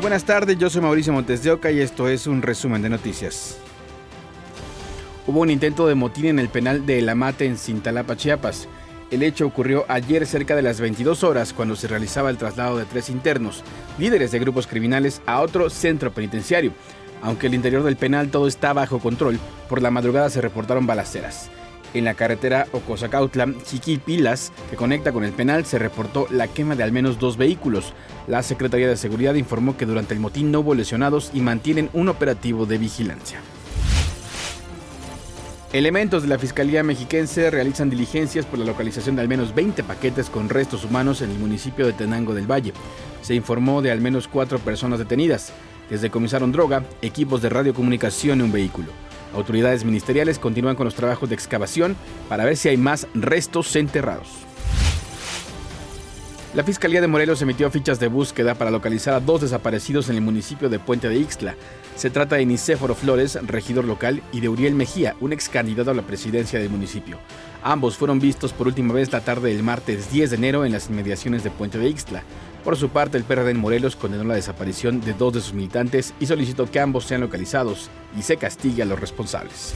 Buenas tardes, yo soy Mauricio Montes de Oca y esto es un resumen de noticias. Hubo un intento de motín en el penal de El Amate en Cintalapa, Chiapas. El hecho ocurrió ayer cerca de las 22 horas cuando se realizaba el traslado de tres internos, líderes de grupos criminales, a otro centro penitenciario. Aunque el interior del penal todo está bajo control, por la madrugada se reportaron balaceras. En la carretera Ocosacautla, Chiquipilas, que conecta con el penal, se reportó la quema de al menos dos vehículos. La Secretaría de Seguridad informó que durante el motín no hubo lesionados y mantienen un operativo de vigilancia. Elementos de la Fiscalía Mexiquense realizan diligencias por la localización de al menos 20 paquetes con restos humanos en el municipio de Tenango del Valle. Se informó de al menos cuatro personas detenidas. Desde comisaron droga, equipos de radiocomunicación y un vehículo. Autoridades ministeriales continúan con los trabajos de excavación para ver si hay más restos enterrados. La Fiscalía de Morelos emitió fichas de búsqueda para localizar a dos desaparecidos en el municipio de Puente de Ixtla. Se trata de Nicéforo Flores, regidor local, y de Uriel Mejía, un ex candidato a la presidencia del municipio. Ambos fueron vistos por última vez la tarde del martes 10 de enero en las inmediaciones de Puente de Ixtla. Por su parte, el PRD en Morelos condenó la desaparición de dos de sus militantes y solicitó que ambos sean localizados y se castigue a los responsables.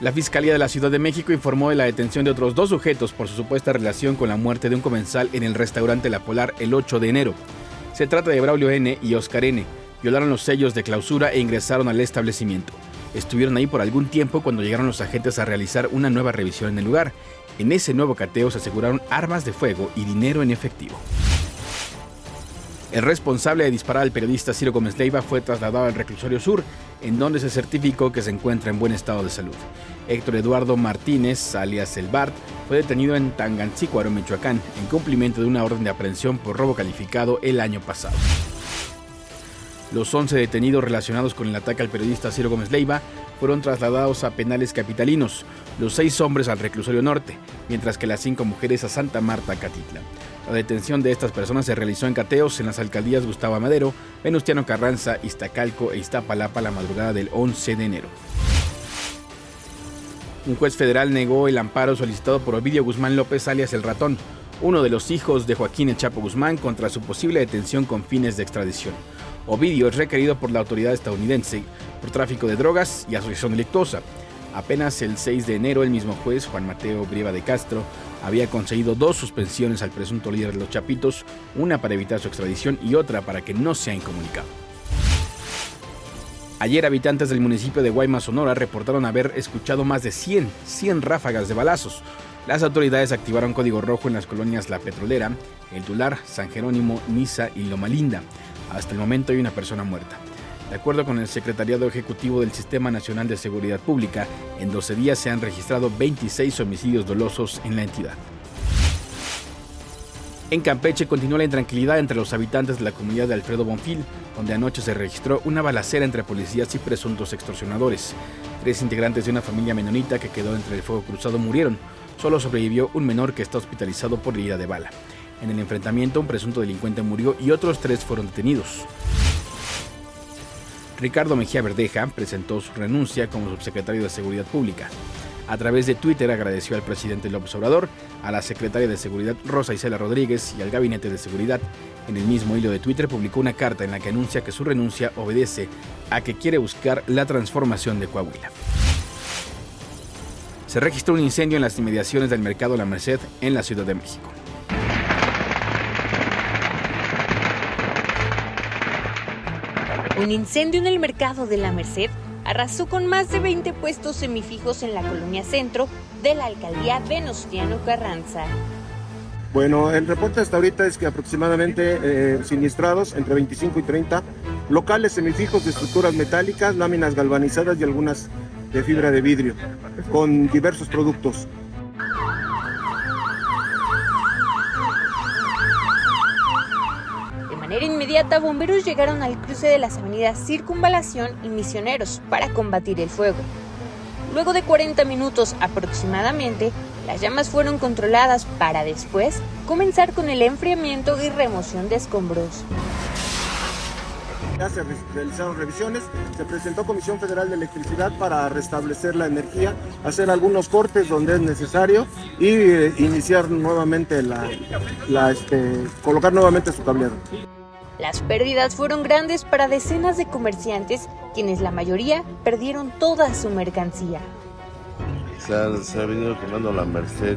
La Fiscalía de la Ciudad de México informó de la detención de otros dos sujetos por su supuesta relación con la muerte de un comensal en el restaurante La Polar el 8 de enero. Se trata de Braulio N. y Oscar N. Violaron los sellos de clausura e ingresaron al establecimiento. Estuvieron ahí por algún tiempo cuando llegaron los agentes a realizar una nueva revisión en el lugar. En ese nuevo cateo se aseguraron armas de fuego y dinero en efectivo. El responsable de disparar al periodista Ciro Gómez Leiva fue trasladado al reclusorio sur, en donde se certificó que se encuentra en buen estado de salud. Héctor Eduardo Martínez, alias El Bart, fue detenido en Tangancícuaro, Michoacán, en cumplimiento de una orden de aprehensión por robo calificado el año pasado. Los 11 detenidos relacionados con el ataque al periodista Ciro Gómez Leiva fueron trasladados a penales capitalinos, los seis hombres al reclusorio norte, mientras que las cinco mujeres a Santa Marta, Catitla. La detención de estas personas se realizó en cateos en las alcaldías Gustavo Madero, Venustiano Carranza, Iztacalco e Iztapalapa la madrugada del 11 de enero. Un juez federal negó el amparo solicitado por Ovidio Guzmán López alias El Ratón, uno de los hijos de Joaquín El Chapo Guzmán, contra su posible detención con fines de extradición. Ovidio es requerido por la autoridad estadounidense por tráfico de drogas y asociación delictuosa. Apenas el 6 de enero, el mismo juez, Juan Mateo Brieva de Castro, había conseguido dos suspensiones al presunto líder de los Chapitos, una para evitar su extradición y otra para que no sea incomunicado. Ayer habitantes del municipio de Guaymas, Sonora, reportaron haber escuchado más de 100, 100 ráfagas de balazos. Las autoridades activaron código rojo en las colonias La Petrolera, El Tular, San Jerónimo, Niza y Loma Linda. Hasta el momento hay una persona muerta. De acuerdo con el Secretariado Ejecutivo del Sistema Nacional de Seguridad Pública, en 12 días se han registrado 26 homicidios dolosos en la entidad. En Campeche continúa la intranquilidad entre los habitantes de la comunidad de Alfredo Bonfil, donde anoche se registró una balacera entre policías y presuntos extorsionadores. Tres integrantes de una familia menonita que quedó entre el fuego cruzado murieron. Solo sobrevivió un menor que está hospitalizado por herida de bala. En el enfrentamiento, un presunto delincuente murió y otros tres fueron detenidos. Ricardo Mejía Verdeja presentó su renuncia como subsecretario de Seguridad Pública. A través de Twitter agradeció al presidente López Obrador, a la secretaria de Seguridad Rosa Isela Rodríguez y al gabinete de seguridad. En el mismo hilo de Twitter publicó una carta en la que anuncia que su renuncia obedece a que quiere buscar la transformación de Coahuila. Se registró un incendio en las inmediaciones del mercado La Merced en la Ciudad de México. Un incendio en el mercado de la Merced arrasó con más de 20 puestos semifijos en la colonia centro de la alcaldía Venustiano Carranza. Bueno, el reporte hasta ahorita es que aproximadamente eh, siniestrados entre 25 y 30 locales semifijos de estructuras metálicas, láminas galvanizadas y algunas de fibra de vidrio, con diversos productos. Manera inmediata, bomberos llegaron al cruce de las avenidas Circunvalación y Misioneros para combatir el fuego. Luego de 40 minutos aproximadamente, las llamas fueron controladas para después comenzar con el enfriamiento y remoción de escombros. Ya se re- realizaron revisiones, se presentó Comisión Federal de Electricidad para restablecer la energía, hacer algunos cortes donde es necesario y eh, iniciar nuevamente la, la, este, colocar nuevamente su cableado. Las pérdidas fueron grandes para decenas de comerciantes, quienes la mayoría perdieron toda su mercancía. Se ha, venido quemando la Merced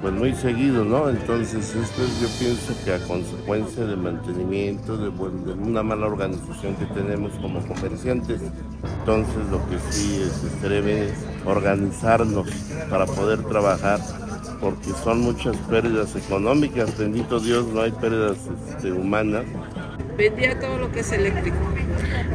pues muy seguido, ¿no? Entonces esto es, yo pienso que a consecuencia del mantenimiento, de, una mala organización que tenemos como comerciantes, entonces lo que sí es, se debe organizarnos para poder trabajar, porque son muchas pérdidas económicas, bendito Dios, no hay pérdidas este, humanas. Vendía todo lo que es eléctrico,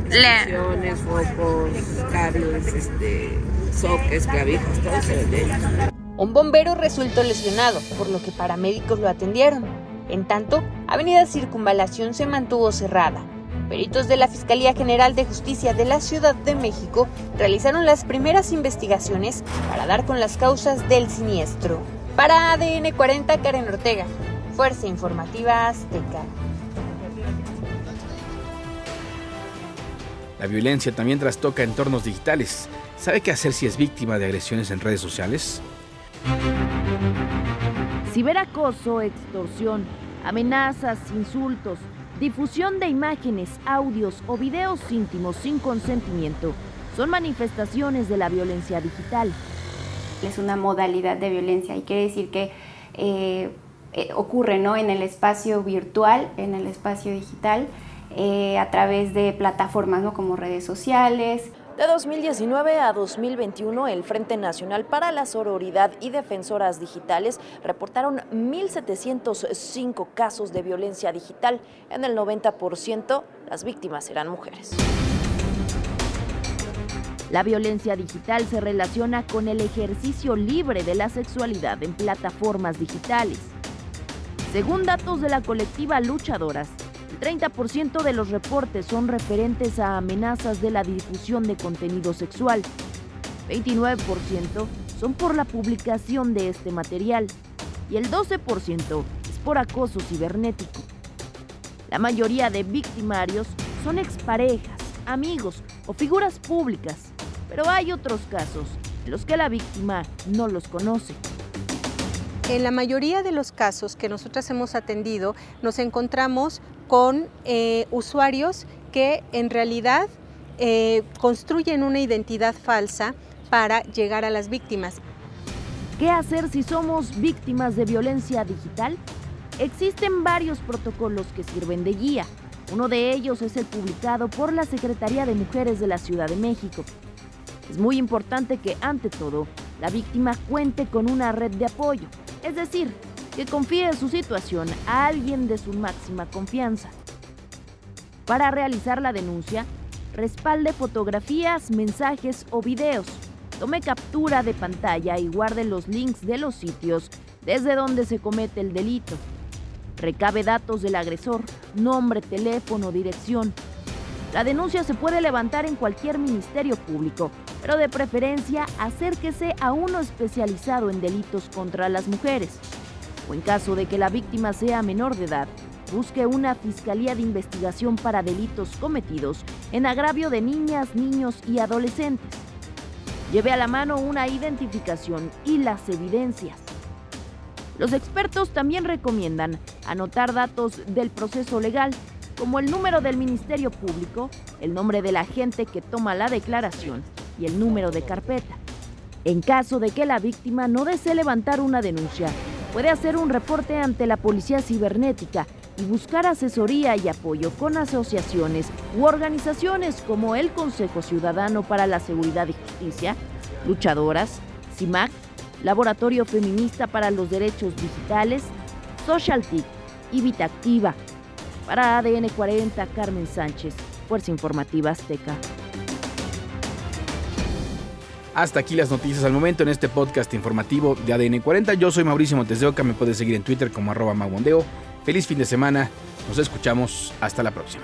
estaciones, focos, cables, este, soques, clavijas, todo se vendía. Un bombero resultó lesionado, por lo que paramédicos lo atendieron. En tanto, Avenida Circunvalación se mantuvo cerrada. Peritos de la Fiscalía General de Justicia de la Ciudad de México realizaron las primeras investigaciones para dar con las causas del siniestro. Para ADN 40, Karen Ortega, Fuerza Informativa Azteca. La violencia también trastoca entornos digitales. ¿Sabe qué hacer si es víctima de agresiones en redes sociales? Ciberacoso, extorsión, amenazas, insultos, difusión de imágenes, audios o videos íntimos sin consentimiento son manifestaciones de la violencia digital. Es una modalidad de violencia y quiere decir que eh, eh, ocurre ¿no? en el espacio virtual, en el espacio digital, eh, a través de plataformas ¿no? como redes sociales, de 2019 a 2021, el Frente Nacional para la Sororidad y Defensoras Digitales reportaron 1.705 casos de violencia digital. En el 90%, las víctimas eran mujeres. La violencia digital se relaciona con el ejercicio libre de la sexualidad en plataformas digitales. Según datos de la colectiva Luchadoras, 30% de los reportes son referentes a amenazas de la difusión de contenido sexual. 29% son por la publicación de este material y el 12% es por acoso cibernético. La mayoría de victimarios son exparejas, amigos o figuras públicas, pero hay otros casos en los que la víctima no los conoce. En la mayoría de los casos que nosotras hemos atendido, nos encontramos con eh, usuarios que en realidad eh, construyen una identidad falsa para llegar a las víctimas. ¿Qué hacer si somos víctimas de violencia digital? Existen varios protocolos que sirven de guía. Uno de ellos es el publicado por la Secretaría de Mujeres de la Ciudad de México. Es muy importante que, ante todo, la víctima cuente con una red de apoyo, es decir, que confíe su situación a alguien de su máxima confianza. Para realizar la denuncia, respalde fotografías, mensajes o videos. Tome captura de pantalla y guarde los links de los sitios desde donde se comete el delito. Recabe datos del agresor, nombre, teléfono, dirección. La denuncia se puede levantar en cualquier ministerio público, pero de preferencia acérquese a uno especializado en delitos contra las mujeres o en caso de que la víctima sea menor de edad, busque una fiscalía de investigación para delitos cometidos en agravio de niñas, niños y adolescentes. Lleve a la mano una identificación y las evidencias. Los expertos también recomiendan anotar datos del proceso legal, como el número del Ministerio Público, el nombre del agente que toma la declaración y el número de carpeta. En caso de que la víctima no desee levantar una denuncia, puede hacer un reporte ante la Policía Cibernética y buscar asesoría y apoyo con asociaciones u organizaciones como el Consejo Ciudadano para la Seguridad y Justicia, Luchadoras, CIMAC, Laboratorio Feminista para los Derechos Digitales, SocialTIC y Vitactiva. Para ADN 40, Carmen Sánchez, Fuerza Informativa Azteca. Hasta aquí las noticias al momento en este podcast informativo de ADN 40. Yo soy Mauricio Montes de Oca, me puedes seguir en Twitter como arroba maguandeo. Feliz fin de semana, nos escuchamos, hasta la próxima.